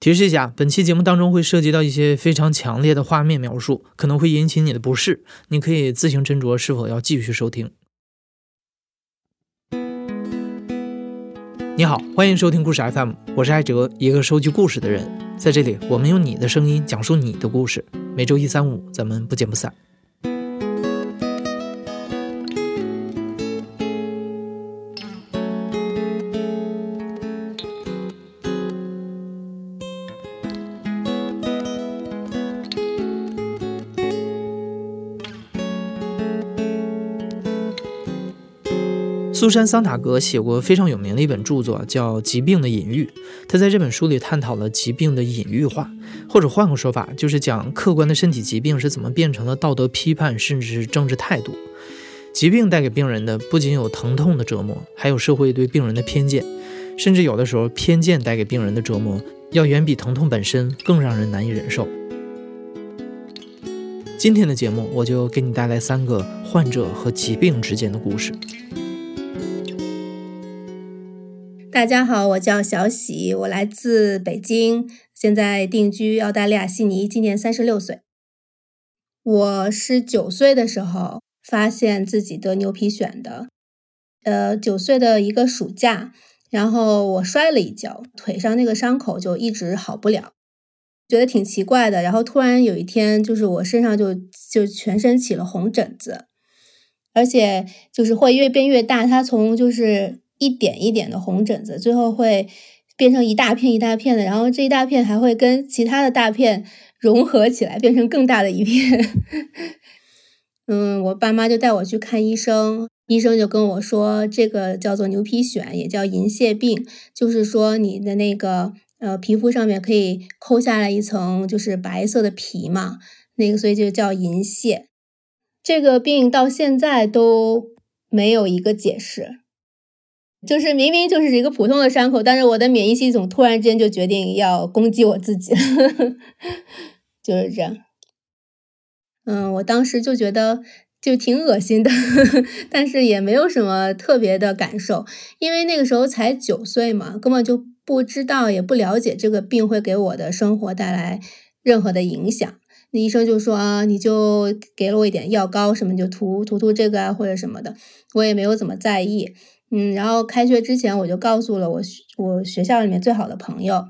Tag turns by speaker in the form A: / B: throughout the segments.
A: 提示一下，本期节目当中会涉及到一些非常强烈的画面描述，可能会引起你的不适，你可以自行斟酌是否要继续收听。你好，欢迎收听故事 FM，我是艾哲，一个收集故事的人，在这里，我们用你的声音讲述你的故事。每周一、三、五，咱们不见不散。苏珊·桑塔格写过非常有名的一本著作，叫《疾病的隐喻》。他在这本书里探讨了疾病的隐喻化，或者换个说法，就是讲客观的身体疾病是怎么变成了道德批判，甚至是政治态度。疾病带给病人的不仅有疼痛的折磨，还有社会对病人的偏见，甚至有的时候偏见带给病人的折磨要远比疼痛本身更让人难以忍受。今天的节目，我就给你带来三个患者和疾病之间的故事。
B: 大家好，我叫小喜，我来自北京，现在定居澳大利亚悉尼，今年三十六岁。我是九岁的时候发现自己得牛皮癣的，呃，九岁的一个暑假，然后我摔了一跤，腿上那个伤口就一直好不了，觉得挺奇怪的。然后突然有一天，就是我身上就就全身起了红疹子，而且就是会越变越大，它从就是。一点一点的红疹子，最后会变成一大片一大片的，然后这一大片还会跟其他的大片融合起来，变成更大的一片。嗯，我爸妈就带我去看医生，医生就跟我说，这个叫做牛皮癣，也叫银屑病，就是说你的那个呃皮肤上面可以抠下来一层就是白色的皮嘛，那个所以就叫银屑。这个病到现在都没有一个解释。就是明明就是一个普通的伤口，但是我的免疫系统突然之间就决定要攻击我自己，就是这样。嗯，我当时就觉得就挺恶心的，但是也没有什么特别的感受，因为那个时候才九岁嘛，根本就不知道也不了解这个病会给我的生活带来任何的影响。那医生就说啊，你就给了我一点药膏什么，就涂涂涂这个啊或者什么的，我也没有怎么在意。嗯，然后开学之前我就告诉了我我学校里面最好的朋友，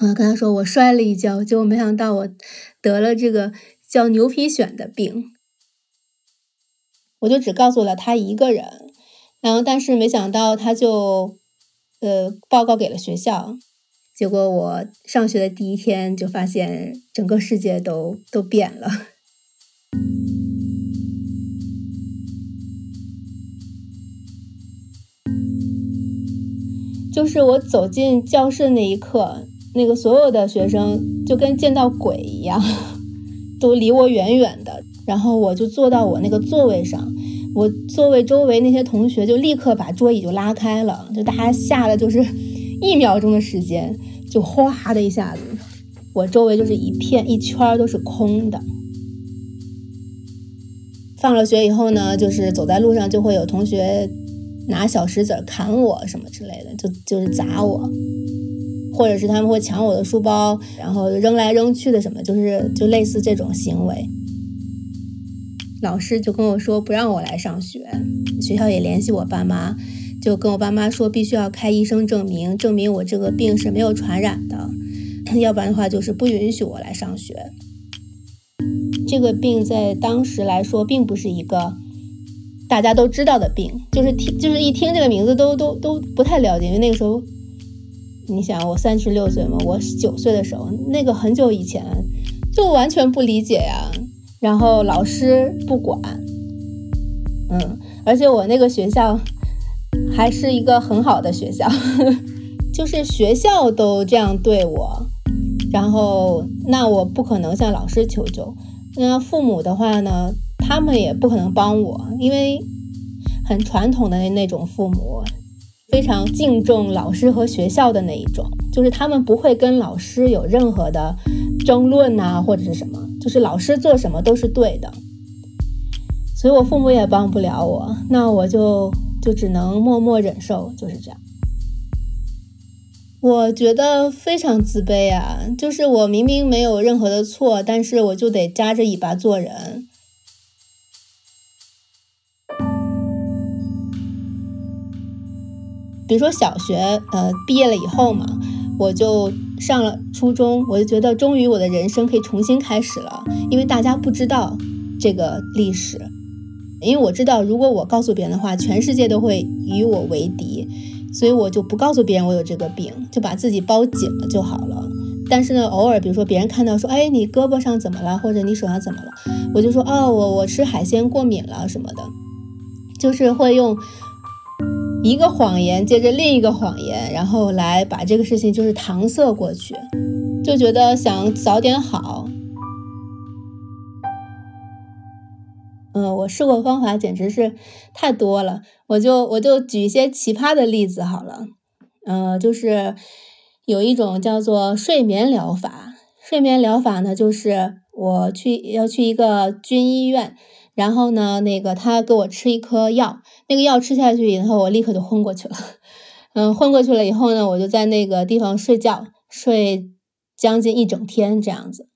B: 我跟他说我摔了一跤，结果没想到我得了这个叫牛皮癣的病，我就只告诉了他一个人，然后但是没想到他就呃报告给了学校，结果我上学的第一天就发现整个世界都都变了。就是我走进教室那一刻，那个所有的学生就跟见到鬼一样，都离我远远的。然后我就坐到我那个座位上，我座位周围那些同学就立刻把桌椅就拉开了，就大家吓得就是一秒钟的时间，就哗的一下子，我周围就是一片一圈都是空的。放了学以后呢，就是走在路上就会有同学。拿小石子砍我什么之类的，就就是砸我，或者是他们会抢我的书包，然后扔来扔去的什么，就是就类似这种行为。老师就跟我说不让我来上学，学校也联系我爸妈，就跟我爸妈说必须要开医生证明，证明我这个病是没有传染的，要不然的话就是不允许我来上学。这个病在当时来说并不是一个。大家都知道的病，就是听，就是一听这个名字都都都不太了解，因为那个时候，你想我三十六岁嘛，我九岁的时候，那个很久以前，就完全不理解呀。然后老师不管，嗯，而且我那个学校还是一个很好的学校，就是学校都这样对我，然后那我不可能向老师求救，那父母的话呢？他们也不可能帮我，因为很传统的那种父母，非常敬重老师和学校的那一种，就是他们不会跟老师有任何的争论呐，或者是什么，就是老师做什么都是对的。所以我父母也帮不了我，那我就就只能默默忍受，就是这样。我觉得非常自卑啊！就是我明明没有任何的错，但是我就得夹着尾巴做人。比如说小学，呃，毕业了以后嘛，我就上了初中，我就觉得终于我的人生可以重新开始了，因为大家不知道这个历史，因为我知道如果我告诉别人的话，全世界都会与我为敌，所以我就不告诉别人我有这个病，就把自己包紧了就好了。但是呢，偶尔比如说别人看到说，哎，你胳膊上怎么了，或者你手上怎么了，我就说，哦，我我吃海鲜过敏了什么的，就是会用。一个谎言接着另一个谎言，然后来把这个事情就是搪塞过去，就觉得想早点好。嗯，我试过方法简直是太多了，我就我就举一些奇葩的例子好了。嗯，就是有一种叫做睡眠疗法，睡眠疗法呢，就是我去要去一个军医院。然后呢，那个他给我吃一颗药，那个药吃下去以后，我立刻就昏过去了。嗯，昏过去了以后呢，我就在那个地方睡觉，睡将近一整天这样子。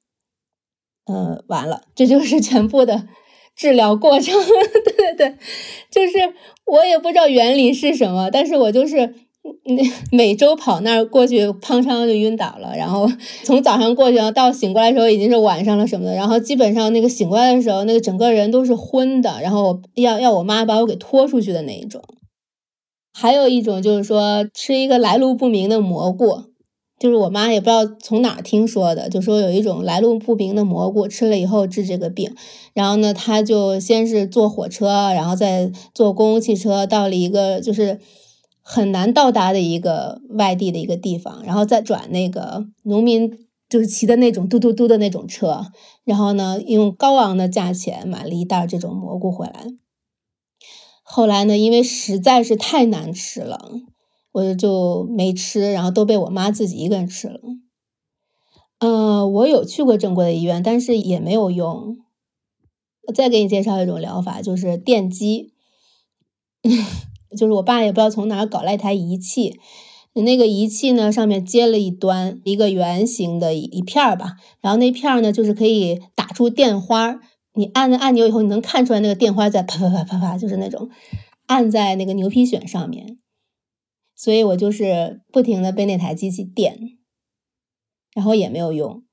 B: 呃，完了，这就是全部的治疗过程。对对对，就是我也不知道原理是什么，但是我就是。那 每周跑那儿过去，砰嚓就晕倒了。然后 从早上过去，到醒过来的时候已经是晚上了什么的。然后基本上那个醒过来的时候，那个整个人都是昏的。然后要要我妈把我给拖出去的那一种。还有一种就是说吃一个来路不明的蘑菇，就是我妈也不知道从哪儿听说的，就说有一种来路不明的蘑菇吃了以后治这个病。然后呢，她就先是坐火车，然后再坐公共汽车到了一个就是。很难到达的一个外地的一个地方，然后再转那个农民就是骑的那种嘟嘟嘟的那种车，然后呢用高昂的价钱买了一袋这种蘑菇回来。后来呢，因为实在是太难吃了，我就没吃，然后都被我妈自己一个人吃了。呃，我有去过正规的医院，但是也没有用。再给你介绍一种疗法，就是电击。就是我爸也不知道从哪搞来一台仪器，那个仪器呢上面接了一端一个圆形的一一片儿吧，然后那片儿呢就是可以打出电花，你按了按钮以后，你能看出来那个电花在啪啪啪啪啪，就是那种按在那个牛皮癣上面，所以我就是不停的被那台机器电，然后也没有用，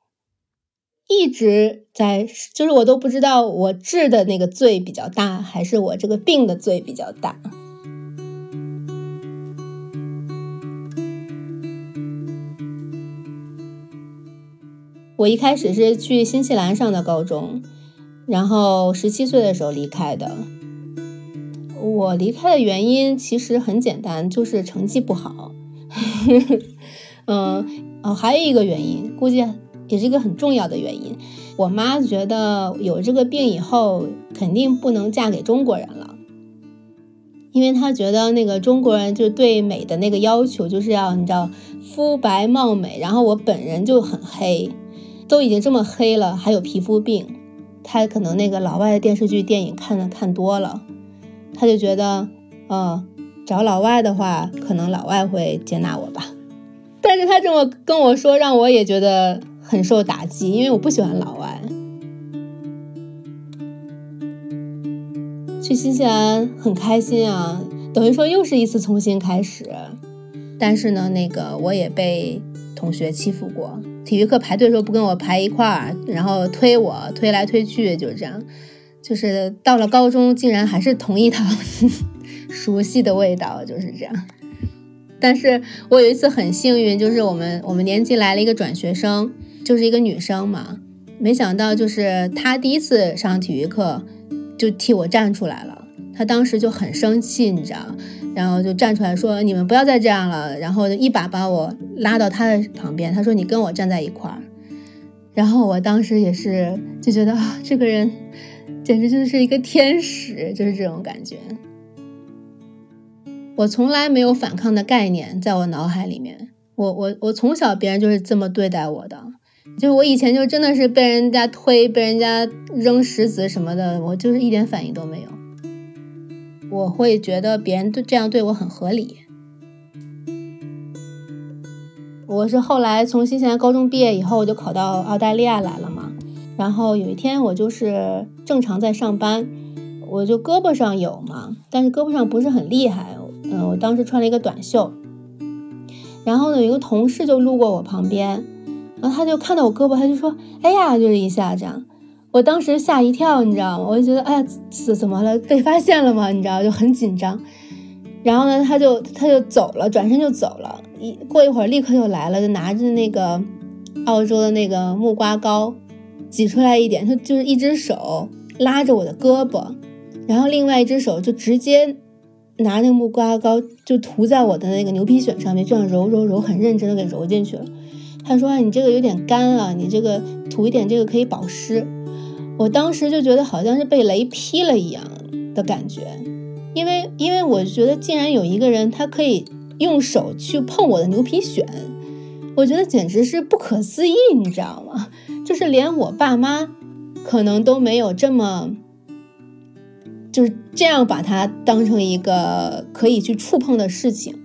B: 一直在就是我都不知道我治的那个罪比较大，还是我这个病的罪比较大。我一开始是去新西兰上的高中，然后十七岁的时候离开的。我离开的原因其实很简单，就是成绩不好。嗯，哦，还有一个原因，估计也是一个很重要的原因。我妈觉得有这个病以后，肯定不能嫁给中国人了，因为她觉得那个中国人就对美的那个要求就是要你知道肤白貌美，然后我本人就很黑。都已经这么黑了，还有皮肤病，他可能那个老外的电视剧、电影看的看多了，他就觉得，呃，找老外的话，可能老外会接纳我吧。但是他这么跟我说，让我也觉得很受打击，因为我不喜欢老外。去新西兰很开心啊，等于说又是一次重新开始。但是呢，那个我也被同学欺负过。体育课排队的时候不跟我排一块儿，然后推我推来推去，就是这样。就是到了高中，竟然还是同一套 熟悉的味道，就是这样。但是我有一次很幸运，就是我们我们年级来了一个转学生，就是一个女生嘛。没想到就是她第一次上体育课就替我站出来了，他当时就很生气，你知道。然后就站出来说：“你们不要再这样了。”然后就一把把我拉到他的旁边，他说：“你跟我站在一块儿。”然后我当时也是就觉得啊，这个人简直就是一个天使，就是这种感觉。我从来没有反抗的概念在我脑海里面。我我我从小别人就是这么对待我的，就我以前就真的是被人家推、被人家扔石子什么的，我就是一点反应都没有。我会觉得别人对这样对我很合理。我是后来从新西兰高中毕业以后，我就考到澳大利亚来了嘛。然后有一天我就是正常在上班，我就胳膊上有嘛，但是胳膊上不是很厉害。嗯，我当时穿了一个短袖。然后呢，有一个同事就路过我旁边，然后他就看到我胳膊，他就说：“哎呀，就是一下这样。”我当时吓一跳，你知道吗？我就觉得，哎呀，怎怎么了？被发现了吗？你知道，就很紧张。然后呢，他就他就走了，转身就走了。一过一会儿，立刻就来了，就拿着那个澳洲的那个木瓜膏，挤出来一点，他就是一只手拉着我的胳膊，然后另外一只手就直接。拿那个木瓜膏就涂在我的那个牛皮癣上面，这样揉揉揉，很认真的给揉进去了。他说：“你这个有点干啊，你这个涂一点这个可以保湿。”我当时就觉得好像是被雷劈了一样的感觉，因为因为我觉得竟然有一个人他可以用手去碰我的牛皮癣，我觉得简直是不可思议，你知道吗？就是连我爸妈可能都没有这么。就是这样把它当成一个可以去触碰的事情，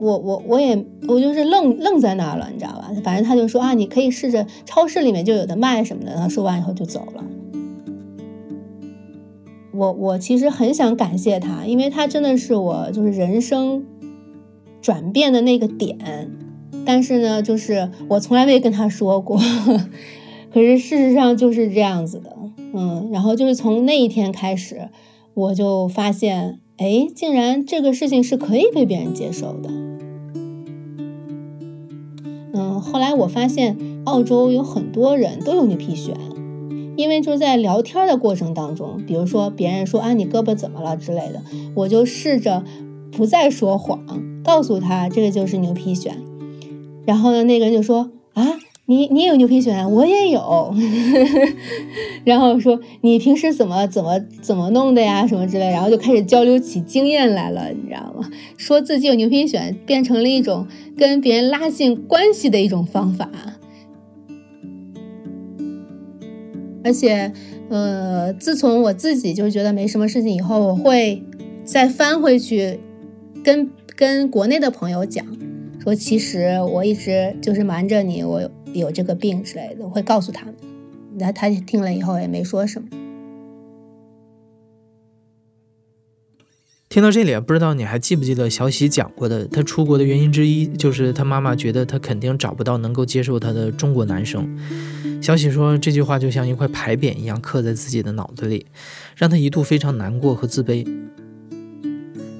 B: 我我我也我就是愣愣在那儿了，你知道吧？反正他就说啊，你可以试着超市里面就有的卖什么的。然后说完以后就走了。我我其实很想感谢他，因为他真的是我就是人生转变的那个点。但是呢，就是我从来没跟他说过，可是事实上就是这样子的。嗯，然后就是从那一天开始，我就发现，哎，竟然这个事情是可以被别人接受的。后来我发现澳洲有很多人都有牛皮癣，因为就在聊天的过程当中，比如说别人说啊你胳膊怎么了之类的，我就试着不再说谎，告诉他这个就是牛皮癣，然后呢，那个人就说啊。你你有牛皮癣，我也有，然后说你平时怎么怎么怎么弄的呀，什么之类，然后就开始交流起经验来了，你知道吗？说自己有牛皮癣，变成了一种跟别人拉近关系的一种方法。而且，呃，自从我自己就觉得没什么事情以后，我会再翻回去跟跟国内的朋友讲，说其实我一直就是瞒着你，我。有这个病之类的，我会告诉他们。那他听了以后也没说什么。
A: 听到这里，不知道你还记不记得小喜讲过的？他出国的原因之一就是他妈妈觉得他肯定找不到能够接受他的中国男生。小喜说这句话就像一块牌匾一样刻在自己的脑子里，让他一度非常难过和自卑。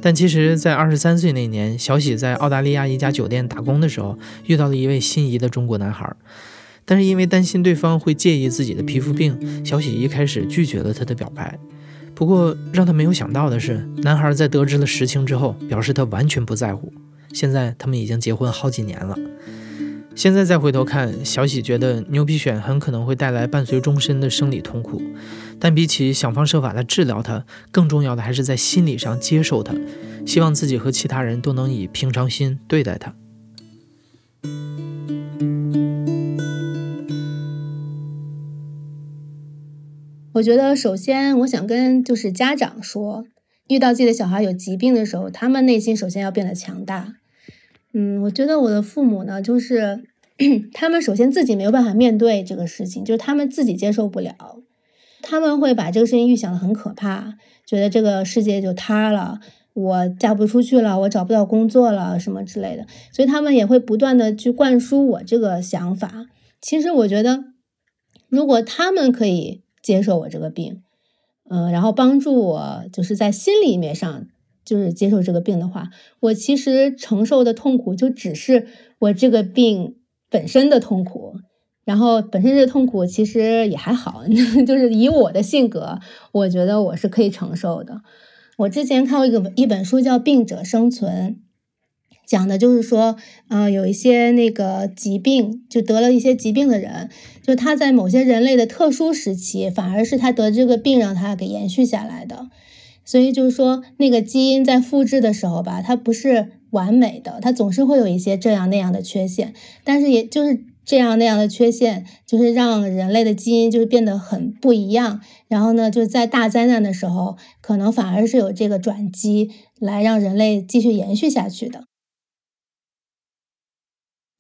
A: 但其实，在二十三岁那年，小喜在澳大利亚一家酒店打工的时候，遇到了一位心仪的中国男孩。但是因为担心对方会介意自己的皮肤病，小喜一开始拒绝了他的表白。不过让他没有想到的是，男孩在得知了实情之后，表示他完全不在乎。现在他们已经结婚好几年了。现在再回头看，小喜觉得牛皮癣很可能会带来伴随终身的生理痛苦，但比起想方设法来治疗它，更重要的还是在心理上接受它，希望自己和其他人都能以平常心对待它。
B: 我觉得，首先我想跟就是家长说，遇到自己的小孩有疾病的时候，他们内心首先要变得强大。嗯，我觉得我的父母呢，就是 他们首先自己没有办法面对这个事情，就是他们自己接受不了，他们会把这个事情预想的很可怕，觉得这个世界就塌了，我嫁不出去了，我找不到工作了，什么之类的，所以他们也会不断的去灌输我这个想法。其实我觉得，如果他们可以接受我这个病，嗯，然后帮助我，就是在心里面上。就是接受这个病的话，我其实承受的痛苦就只是我这个病本身的痛苦，然后本身这痛苦其实也还好，就是以我的性格，我觉得我是可以承受的。我之前看过一个一本书叫《病者生存》，讲的就是说，啊，有一些那个疾病，就得了一些疾病的人，就他在某些人类的特殊时期，反而是他得这个病让他给延续下来的。所以就是说，那个基因在复制的时候吧，它不是完美的，它总是会有一些这样那样的缺陷。但是也就是这样那样的缺陷，就是让人类的基因就是变得很不一样。然后呢，就在大灾难的时候，可能反而是有这个转机来让人类继续延续下去的。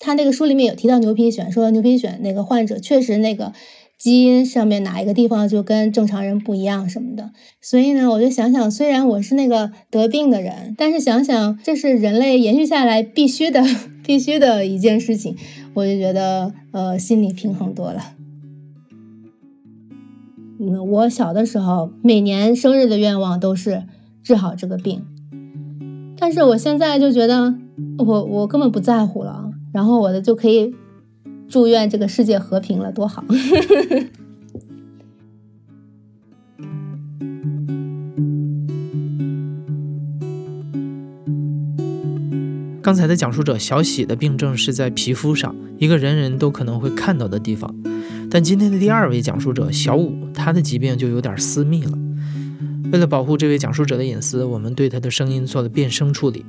B: 他那个书里面有提到牛皮癣，说牛皮癣那个患者确实那个基因上面哪一个地方就跟正常人不一样什么的。所以呢，我就想想，虽然我是那个得病的人，但是想想这是人类延续下来必须的、必须的一件事情，我就觉得呃心里平衡多了。嗯，我小的时候每年生日的愿望都是治好这个病，但是我现在就觉得我我根本不在乎了。然后我的就可以祝愿这个世界和平了，多好！
A: 刚才的讲述者小喜的病症是在皮肤上，一个人人都可能会看到的地方。但今天的第二位讲述者小五，他的疾病就有点私密了。为了保护这位讲述者的隐私，我们对他的声音做了变声处理。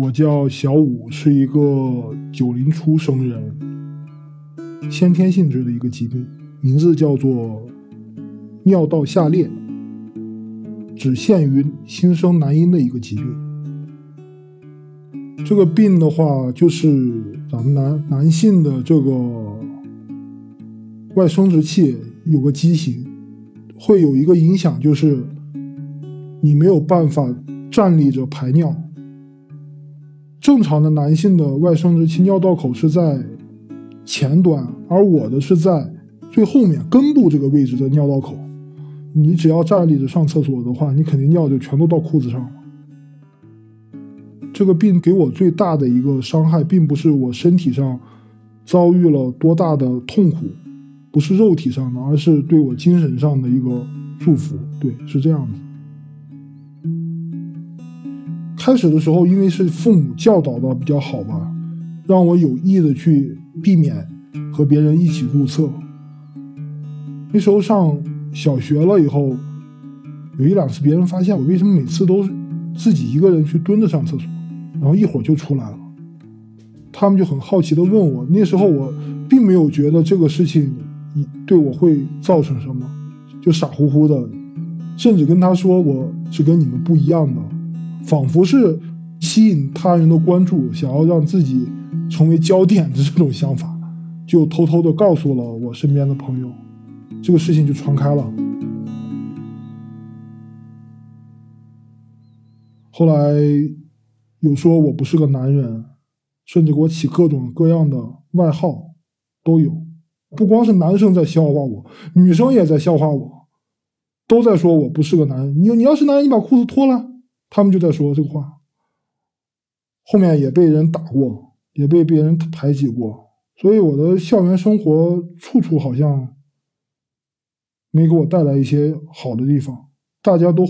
C: 我叫小五，是一个九零初生人，先天性质的一个疾病，名字叫做尿道下裂，只限于新生男婴的一个疾病。这个病的话，就是咱们男男性的这个外生殖器有个畸形，会有一个影响，就是你没有办法站立着排尿。正常的男性的外生殖器尿道口是在前端，而我的是在最后面根部这个位置的尿道口。你只要站立着上厕所的话，你肯定尿就全都到裤子上了。这个病给我最大的一个伤害，并不是我身体上遭遇了多大的痛苦，不是肉体上的，而是对我精神上的一个束缚。对，是这样子。开始的时候，因为是父母教导的比较好吧，让我有意的去避免和别人一起入厕。那时候上小学了以后，有一两次别人发现我为什么每次都是自己一个人去蹲着上厕所，然后一会儿就出来了，他们就很好奇的问我。那时候我并没有觉得这个事情对我会造成什么，就傻乎乎的，甚至跟他说我是跟你们不一样的。仿佛是吸引他人的关注，想要让自己成为焦点的这种想法，就偷偷的告诉了我身边的朋友，这个事情就传开了。后来有说我不是个男人，甚至给我起各种各样的外号，都有。不光是男生在笑话我，女生也在笑话我，都在说我不是个男人。你你要是男人，你把裤子脱了。他们就在说这个话，后面也被人打过，也被别人排挤过，所以我的校园生活处处好像没给我带来一些好的地方。大家都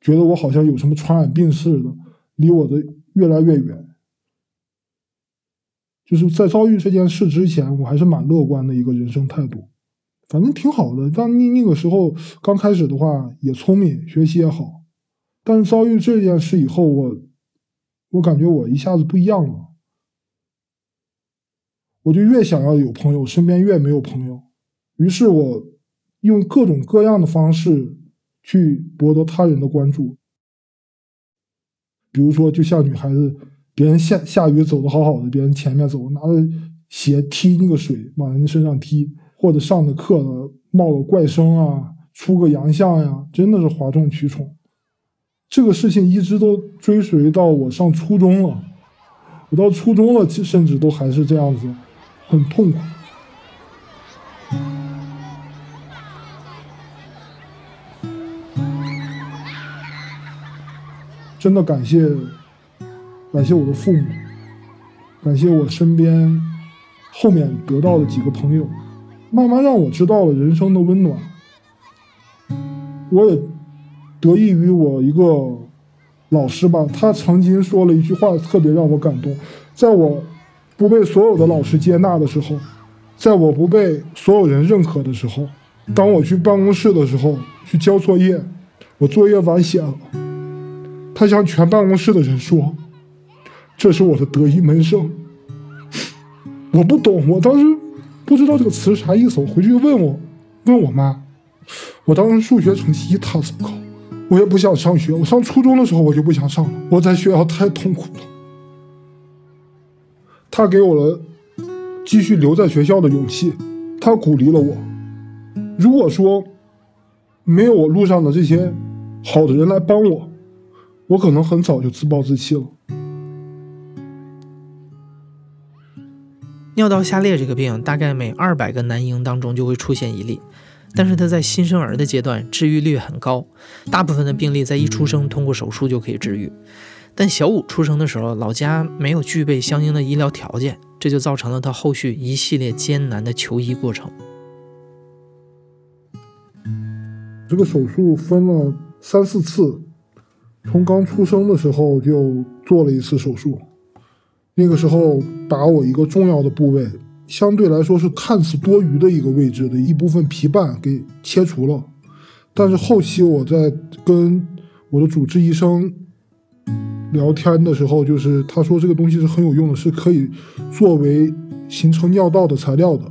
C: 觉得我好像有什么传染病似的，离我的越来越远。就是在遭遇这件事之前，我还是蛮乐观的一个人生态度，反正挺好的。但那那个时候刚开始的话，也聪明，学习也好。但是遭遇这件事以后，我我感觉我一下子不一样了，我就越想要有朋友，身边越没有朋友。于是我用各种各样的方式去博得他人的关注，比如说，就像女孩子，别人下下雨走的好好的，别人前面走，拿着鞋踢那个水往人家身上踢，或者上的课了冒个怪声啊，出个洋相呀，真的是哗众取宠。这个事情一直都追随到我上初中了，我到初中了，甚至都还是这样子，很痛苦。真的感谢，感谢我的父母，感谢我身边后面得到的几个朋友，慢慢让我知道了人生的温暖。我也。得益于我一个老师吧，他曾经说了一句话，特别让我感动。在我不被所有的老师接纳的时候，在我不被所有人认可的时候，当我去办公室的时候去交作业，我作业晚写了，他向全办公室的人说：“这是我的得意门生。”我不懂，我当时不知道这个词啥意思，我回去问我问我妈，我当时数学成绩一塌糊涂。我也不想上学。我上初中的时候我就不想上了，我在学校太痛苦了。他给我了继续留在学校的勇气，他鼓励了我。如果说没有我路上的这些好的人来帮我，我可能很早就自暴自弃了。
A: 尿道下裂这个病，大概每二百个男婴当中就会出现一例，但是它在新生儿的阶段治愈率很高，大部分的病例在一出生通过手术就可以治愈。但小五出生的时候，老家没有具备相应的医疗条件，这就造成了他后续一系列艰难的求医过程。
C: 这个手术分了三四次，从刚出生的时候就做了一次手术。那个时候把我一个重要的部位，相对来说是看似多余的一个位置的一部分皮瓣给切除了。但是后期我在跟我的主治医生聊天的时候，就是他说这个东西是很有用的，是可以作为形成尿道的材料的。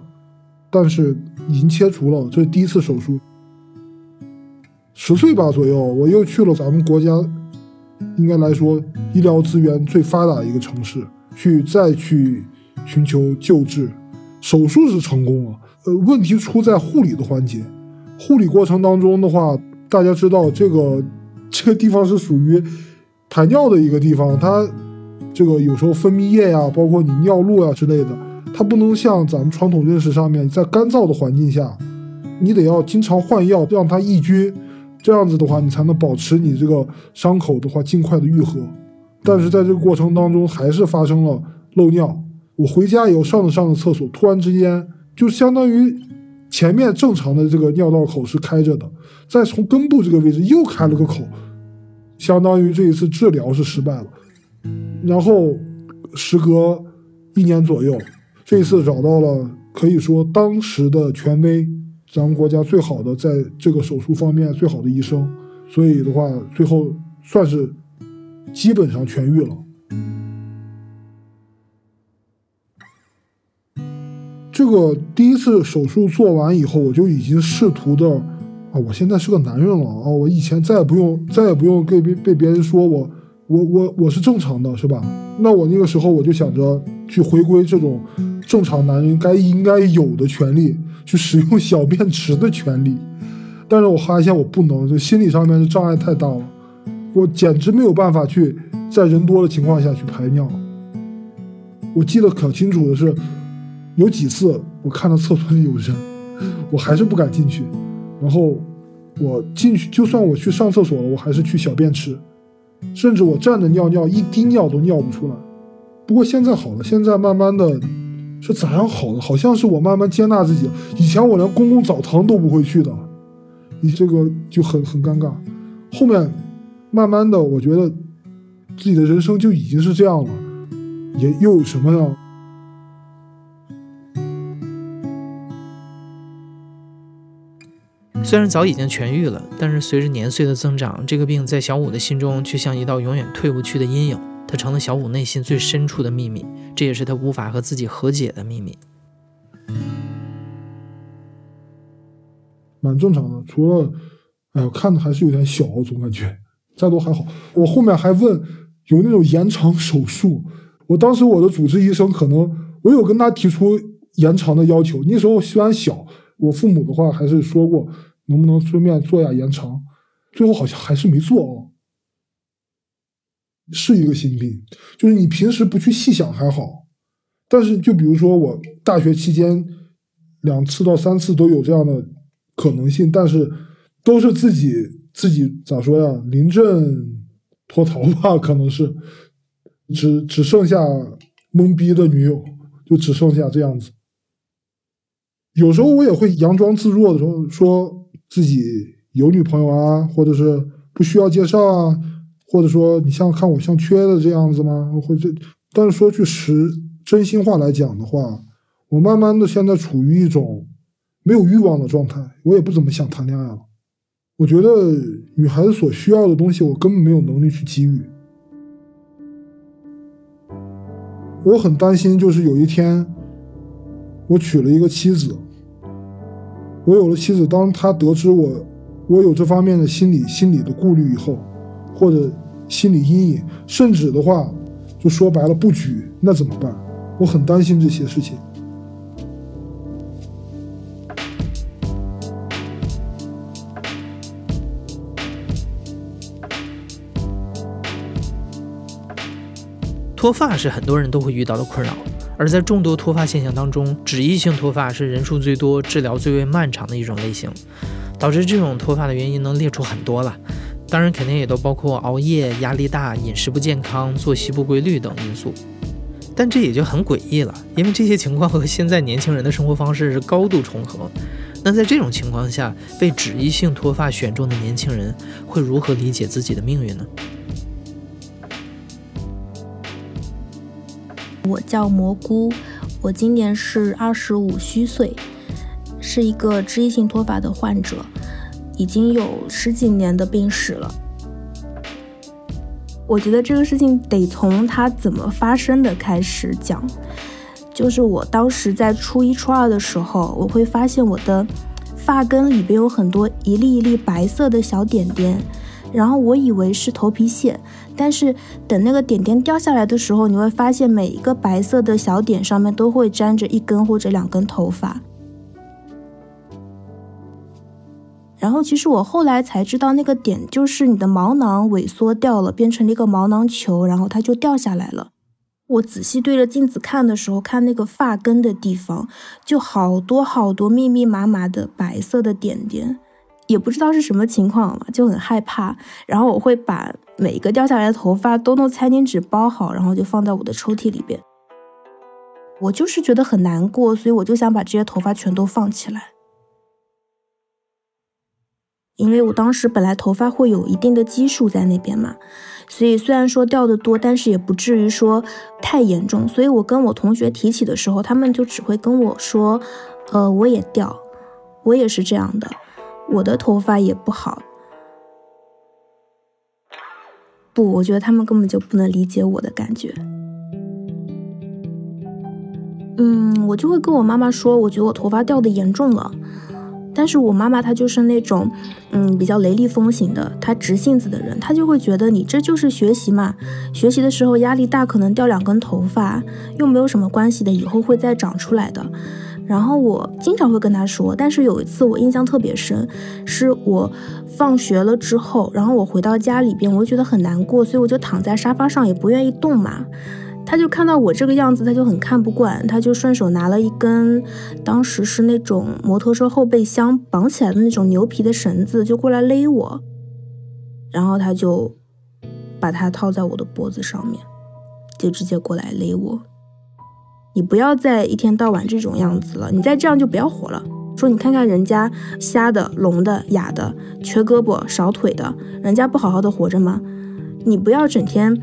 C: 但是已经切除了，这是第一次手术。十岁吧左右，我又去了咱们国家应该来说医疗资源最发达的一个城市。去再去寻求救治，手术是成功了，呃，问题出在护理的环节。护理过程当中的话，大家知道这个这个地方是属于排尿的一个地方，它这个有时候分泌液呀，包括你尿路啊之类的，它不能像咱们传统认识上面，在干燥的环境下，你得要经常换药，让它抑菌，这样子的话，你才能保持你这个伤口的话尽快的愈合。但是在这个过程当中，还是发生了漏尿。我回家以后上着上着厕所，突然之间就相当于前面正常的这个尿道口是开着的，再从根部这个位置又开了个口，相当于这一次治疗是失败了。然后时隔一年左右，这次找到了可以说当时的权威，咱们国家最好的在这个手术方面最好的医生，所以的话，最后算是。基本上痊愈了。这个第一次手术做完以后，我就已经试图的啊，我现在是个男人了啊，我以前再也不用再也不用被被被别人说我我我我是正常的，是吧？那我那个时候我就想着去回归这种正常男人该应该有的权利，去使用小便池的权利。但是我发现我不能，就心理上面的障碍太大了。我简直没有办法去在人多的情况下去排尿。我记得可清楚的是，有几次我看到厕所里有人，我还是不敢进去。然后我进去，就算我去上厕所了，我还是去小便池，甚至我站着尿尿，一滴尿都尿不出来。不过现在好了，现在慢慢的，是咋样好的？好像是我慢慢接纳自己。以前我连公共澡堂都不会去的，你这个就很很尴尬。后面。慢慢的，我觉得自己的人生就已经是这样了，也又有什么呢？
A: 虽然早已经痊愈了，但是随着年岁的增长，这个病在小五的心中却像一道永远退不去的阴影，它成了小五内心最深处的秘密，这也是他无法和自己和解的秘密。
C: 蛮正常的，除了，哎呀，看的还是有点小，总感觉。再多还好，我后面还问有那种延长手术。我当时我的主治医生可能我有跟他提出延长的要求。那时候虽然小，我父母的话还是说过能不能顺便做下延长，最后好像还是没做哦。是一个心病，就是你平时不去细想还好，但是就比如说我大学期间两次到三次都有这样的可能性，但是都是自己。自己咋说呀？临阵脱逃吧，可能是只只剩下懵逼的女友，就只剩下这样子。有时候我也会佯装自若的时候，说自己有女朋友啊，或者是不需要介绍啊，或者说你像看我像缺的这样子吗？或者，但是说句实真心话来讲的话，我慢慢的现在处于一种没有欲望的状态，我也不怎么想谈恋爱了。我觉得女孩子所需要的东西，我根本没有能力去给予。我很担心，就是有一天我娶了一个妻子，我有了妻子，当她得知我我有这方面的心理心理的顾虑以后，或者心理阴影，甚至的话，就说白了不举，那怎么办？我很担心这些事情。
A: 脱发是很多人都会遇到的困扰，而在众多脱发现象当中，脂溢性脱发是人数最多、治疗最为漫长的一种类型。导致这种脱发的原因能列出很多了，当然肯定也都包括熬夜、压力大、饮食不健康、作息不规律等因素。但这也就很诡异了，因为这些情况和现在年轻人的生活方式是高度重合。那在这种情况下，被脂溢性脱发选中的年轻人会如何理解自己的命运呢？
D: 我叫蘑菇，我今年是二十五虚岁，是一个脂溢性脱发的患者，已经有十几年的病史了。我觉得这个事情得从它怎么发生的开始讲。就是我当时在初一、初二的时候，我会发现我的发根里边有很多一粒一粒白色的小点点。然后我以为是头皮屑，但是等那个点点掉下来的时候，你会发现每一个白色的小点上面都会粘着一根或者两根头发。然后其实我后来才知道，那个点就是你的毛囊萎缩掉了，变成了一个毛囊球，然后它就掉下来了。我仔细对着镜子看的时候，看那个发根的地方，就好多好多密密麻麻的白色的点点。也不知道是什么情况嘛，就很害怕。然后我会把每一个掉下来的头发都用餐巾纸包好，然后就放在我的抽屉里边。我就是觉得很难过，所以我就想把这些头发全都放起来。因为我当时本来头发会有一定的基数在那边嘛，所以虽然说掉的多，但是也不至于说太严重。所以我跟我同学提起的时候，他们就只会跟我说：“呃，我也掉，我也是这样的。”我的头发也不好，不，我觉得他们根本就不能理解我的感觉。嗯，我就会跟我妈妈说，我觉得我头发掉的严重了。但是我妈妈她就是那种，嗯，比较雷厉风行的，她直性子的人，她就会觉得你这就是学习嘛，学习的时候压力大，可能掉两根头发，又没有什么关系的，以后会再长出来的。然后我经常会跟他说，但是有一次我印象特别深，是我放学了之后，然后我回到家里边，我就觉得很难过，所以我就躺在沙发上也不愿意动嘛。他就看到我这个样子，他就很看不惯，他就顺手拿了一根，当时是那种摩托车后备箱绑起来的那种牛皮的绳子，就过来勒我，然后他就把它套在我的脖子上面，就直接过来勒我。你不要再一天到晚这种样子了，你再这样就不要活了。说你看看人家瞎的、聋的、哑的、缺胳膊少腿的，人家不好好的活着吗？你不要整天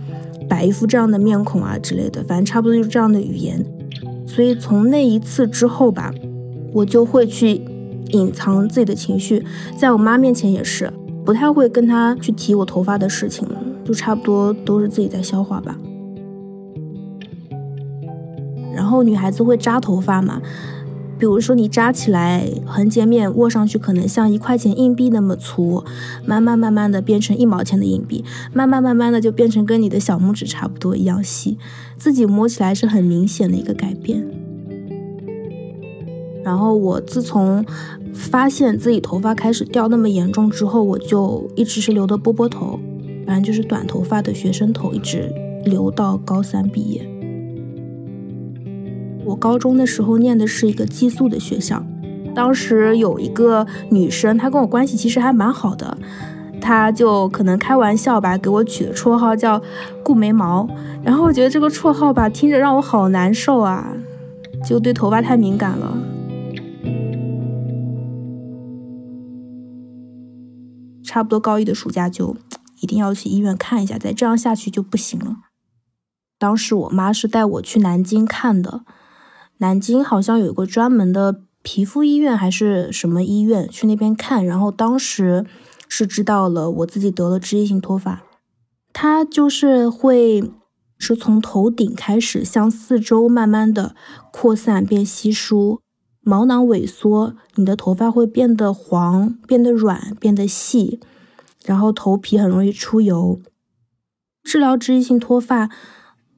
D: 摆一副这样的面孔啊之类的，反正差不多就是这样的语言。所以从那一次之后吧，我就会去隐藏自己的情绪，在我妈面前也是不太会跟她去提我头发的事情，就差不多都是自己在消化吧。然后女孩子会扎头发嘛，比如说你扎起来，横截面握上去可能像一块钱硬币那么粗，慢慢慢慢的变成一毛钱的硬币，慢慢慢慢的就变成跟你的小拇指差不多一样细，自己摸起来是很明显的一个改变。然后我自从发现自己头发开始掉那么严重之后，我就一直是留的波波头，反正就是短头发的学生头，一直留到高三毕业。我高中的时候念的是一个寄宿的学校，当时有一个女生，她跟我关系其实还蛮好的，她就可能开玩笑吧，给我取的绰号叫“顾眉毛”，然后我觉得这个绰号吧，听着让我好难受啊，就对头发太敏感了。差不多高一的暑假就一定要去医院看一下，再这样下去就不行了。当时我妈是带我去南京看的。南京好像有个专门的皮肤医院还是什么医院，去那边看，然后当时是知道了我自己得了脂溢性脱发，它就是会是从头顶开始向四周慢慢的扩散变稀疏，毛囊萎缩，你的头发会变得黄、变得软、变得细，然后头皮很容易出油。治疗脂溢性脱发。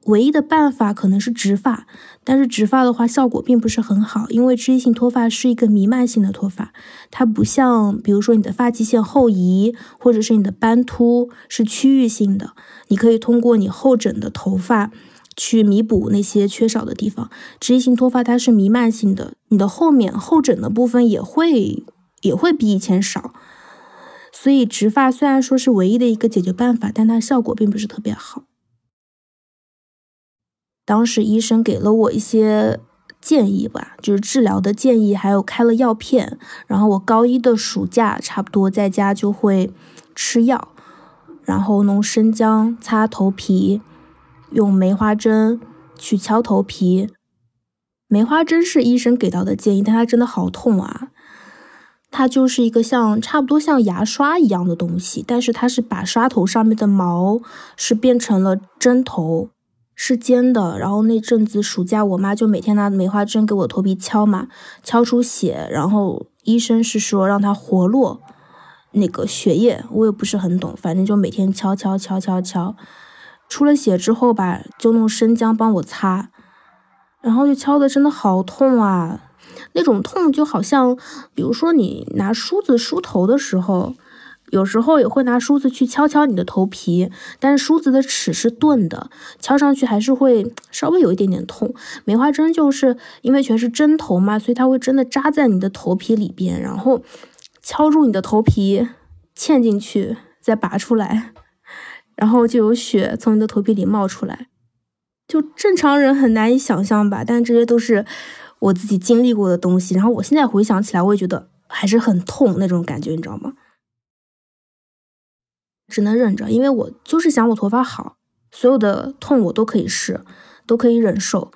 D: 唯一的办法可能是植发，但是植发的话效果并不是很好，因为脂溢性脱发是一个弥漫性的脱发，它不像比如说你的发际线后移或者是你的斑秃是区域性的，你可以通过你后枕的头发去弥补那些缺少的地方。脂溢性脱发它是弥漫性的，你的后面后枕的部分也会也会比以前少，所以植发虽然说是唯一的一个解决办法，但它效果并不是特别好。当时医生给了我一些建议吧，就是治疗的建议，还有开了药片。然后我高一的暑假差不多在家就会吃药，然后弄生姜擦头皮，用梅花针去敲头皮。梅花针是医生给到的建议，但它真的好痛啊！它就是一个像差不多像牙刷一样的东西，但是它是把刷头上面的毛是变成了针头。是尖的，然后那阵子暑假，我妈就每天拿梅花针给我头皮敲嘛，敲出血，然后医生是说让它活络那个血液，我也不是很懂，反正就每天敲敲敲敲敲，出了血之后吧，就弄生姜帮我擦，然后就敲的真的好痛啊，那种痛就好像，比如说你拿梳子梳头的时候。有时候也会拿梳子去敲敲你的头皮，但是梳子的齿是钝的，敲上去还是会稍微有一点点痛。梅花针就是因为全是针头嘛，所以它会真的扎在你的头皮里边，然后敲住你的头皮，嵌进去，再拔出来，然后就有血从你的头皮里冒出来。就正常人很难以想象吧，但这些都是我自己经历过的东西。然后我现在回想起来，我也觉得还是很痛那种感觉，你知道吗？只能忍着，因为我就是想我头发好，所有的痛我都可以试，都可以忍受。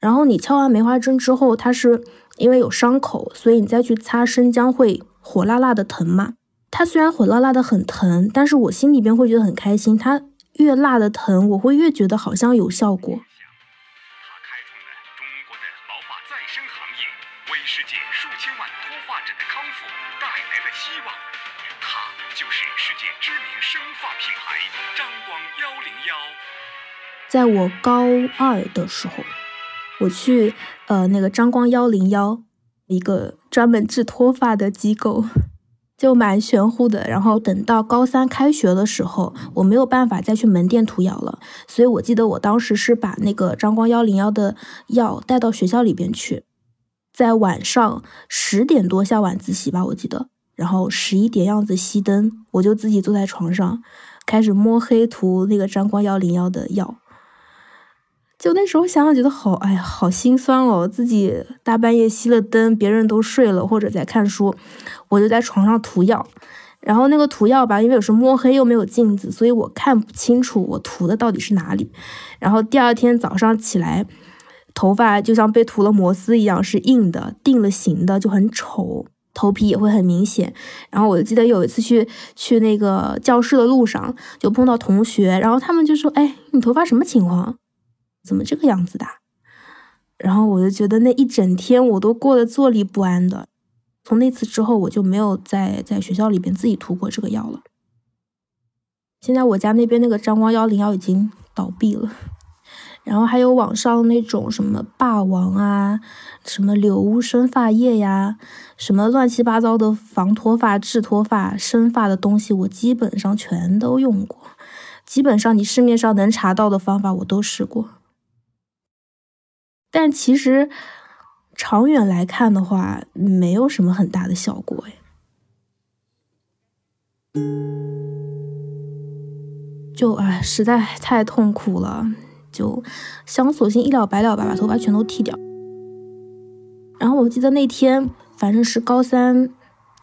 D: 然后你敲完梅花针之后，它是因为有伤口，所以你再去擦生姜会火辣辣的疼嘛。它虽然火辣辣的很疼，但是我心里边会觉得很开心。它越辣的疼，我会越觉得好像有效果。它
E: 开创了中国的毛发再生行业，为世界
D: 在我高二的时候，我去呃那个张光幺零幺一个专门治脱发的机构，就蛮玄乎的。然后等到高三开学的时候，我没有办法再去门店涂药了，所以我记得我当时是把那个张光幺零幺的药带到学校里边去，在晚上十点多下晚自习吧，我记得，然后十一点样子熄灯，我就自己坐在床上开始摸黑涂那个张光幺零幺的药。就那时候想想觉得好，哎呀，好心酸哦！自己大半夜熄了灯，别人都睡了或者在看书，我就在床上涂药。然后那个涂药吧，因为有时摸黑又没有镜子，所以我看不清楚我涂的到底是哪里。然后第二天早上起来，头发就像被涂了摩丝一样，是硬的，定了型的，就很丑，头皮也会很明显。然后我记得有一次去去那个教室的路上，就碰到同学，然后他们就说：“哎，你头发什么情况？”怎么这个样子的？然后我就觉得那一整天我都过得坐立不安的。从那次之后，我就没有再在学校里边自己涂过这个药了。现在我家那边那个张光幺零幺已经倒闭了。然后还有网上那种什么霸王啊，什么柳屋生发液呀，什么乱七八糟的防脱发、治脱发、生发的东西，我基本上全都用过。基本上你市面上能查到的方法，我都试过。但其实长远来看的话，没有什么很大的效果哎。就哎，实在太痛苦了，就想索性一了百了吧，把头发全都剃掉。然后我记得那天，反正是高三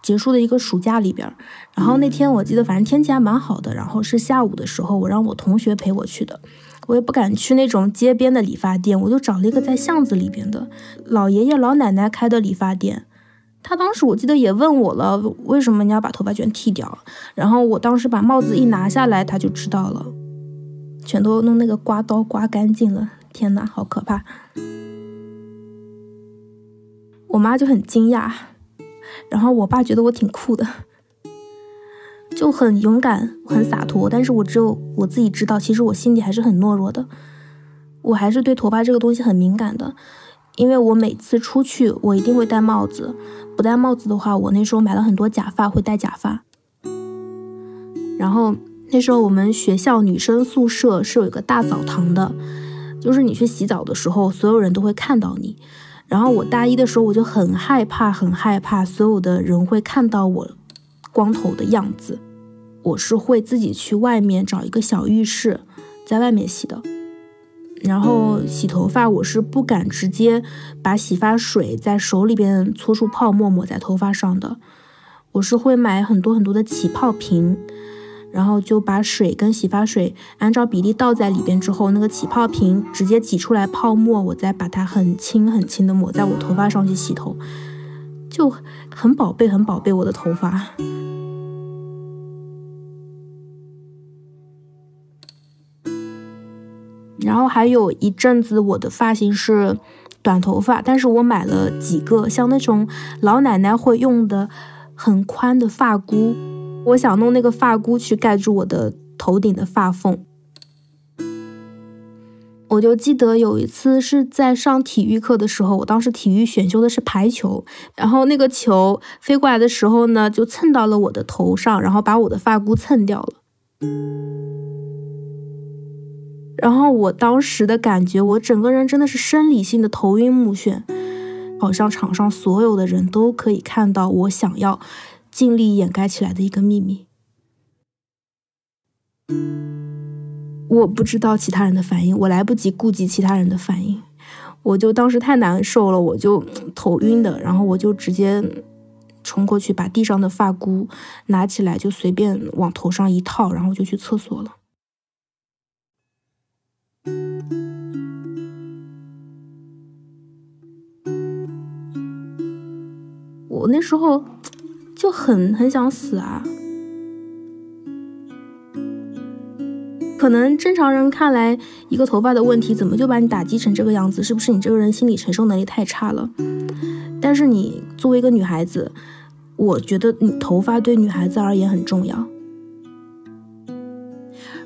D: 结束的一个暑假里边，然后那天我记得反正天气还蛮好的，然后是下午的时候，我让我同学陪我去的。我也不敢去那种街边的理发店，我就找了一个在巷子里边的老爷爷老奶奶开的理发店。他当时我记得也问我了，为什么你要把头发全剃掉？然后我当时把帽子一拿下来，他就知道了，全都弄那个刮刀刮干净了。天哪，好可怕！我妈就很惊讶，然后我爸觉得我挺酷的，就很勇敢、很洒脱。但是我只有我自己知道，其实我心里还是很懦弱的，我还是对头发这个东西很敏感的。因为我每次出去，我一定会戴帽子，不戴帽子的话，我那时候买了很多假发，会戴假发。然后那时候我们学校女生宿舍是有一个大澡堂的，就是你去洗澡的时候，所有人都会看到你。然后我大一的时候，我就很害怕，很害怕所有的人会看到我光头的样子。我是会自己去外面找一个小浴室，在外面洗的。然后洗头发，我是不敢直接把洗发水在手里边搓出泡沫抹在头发上的，我是会买很多很多的起泡瓶，然后就把水跟洗发水按照比例倒在里边之后，那个起泡瓶直接挤出来泡沫，我再把它很轻很轻的抹在我头发上去洗头，就很宝贝很宝贝我的头发。然后还有一阵子，我的发型是短头发，但是我买了几个像那种老奶奶会用的很宽的发箍，我想弄那个发箍去盖住我的头顶的发缝。我就记得有一次是在上体育课的时候，我当时体育选修的是排球，然后那个球飞过来的时候呢，就蹭到了我的头上，然后把我的发箍蹭掉了。然后我当时的感觉，我整个人真的是生理性的头晕目眩，好像场上所有的人都可以看到我想要尽力掩盖起来的一个秘密。我不知道其他人的反应，我来不及顾及其他人的反应，我就当时太难受了，我就头晕的，然后我就直接冲过去把地上的发箍拿起来，就随便往头上一套，然后就去厕所了。我那时候就很很想死啊！可能正常人看来，一个头发的问题，怎么就把你打击成这个样子？是不是你这个人心理承受能力太差了？但是你作为一个女孩子，我觉得你头发对女孩子而言很重要。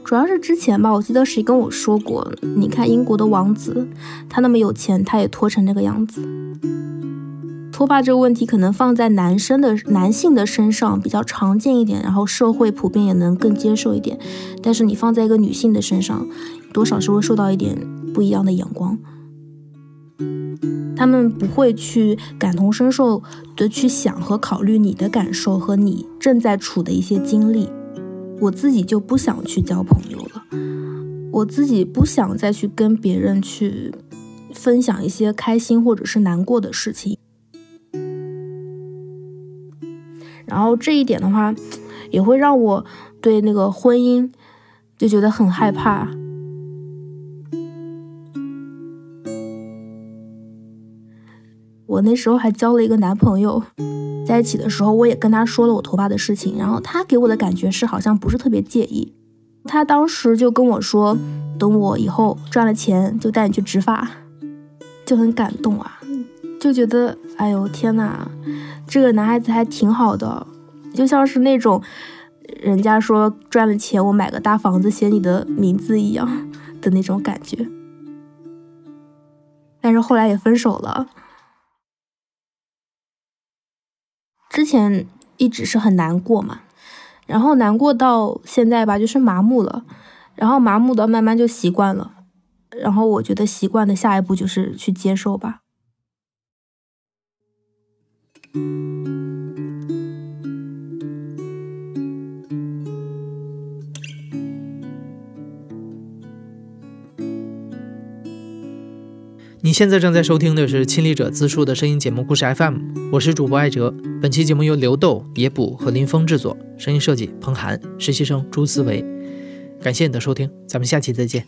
D: 主要是之前吧，我记得谁跟我说过，你看英国的王子，他那么有钱，他也脱成那个样子。脱发这个问题可能放在男生的男性的身上比较常见一点，然后社会普遍也能更接受一点。但是你放在一个女性的身上，多少是会受到一点不一样的眼光。他们不会去感同身受的去想和考虑你的感受和你正在处的一些经历。我自己就不想去交朋友了，我自己不想再去跟别人去分享一些开心或者是难过的事情。然后这一点的话，也会让我对那个婚姻就觉得很害怕。我那时候还交了一个男朋友，在一起的时候，我也跟他说了我头发的事情，然后他给我的感觉是好像不是特别介意。他当时就跟我说，等我以后赚了钱就带你去植发，就很感动啊，就觉得哎呦天哪！这个男孩子还挺好的，就像是那种人家说赚了钱我买个大房子写你的名字一样的那种感觉。但是后来也分手了。之前一直是很难过嘛，然后难过到现在吧，就是麻木了，然后麻木的慢慢就习惯了，然后我觉得习惯的下一步就是去接受吧。
A: 你现在正在收听的是亲历者自述的声音节目故事 FM，我是主播艾哲。本期节目由刘豆、野捕和林峰制作，声音设计彭涵，实习生朱思维。感谢你的收听，咱们下期再见。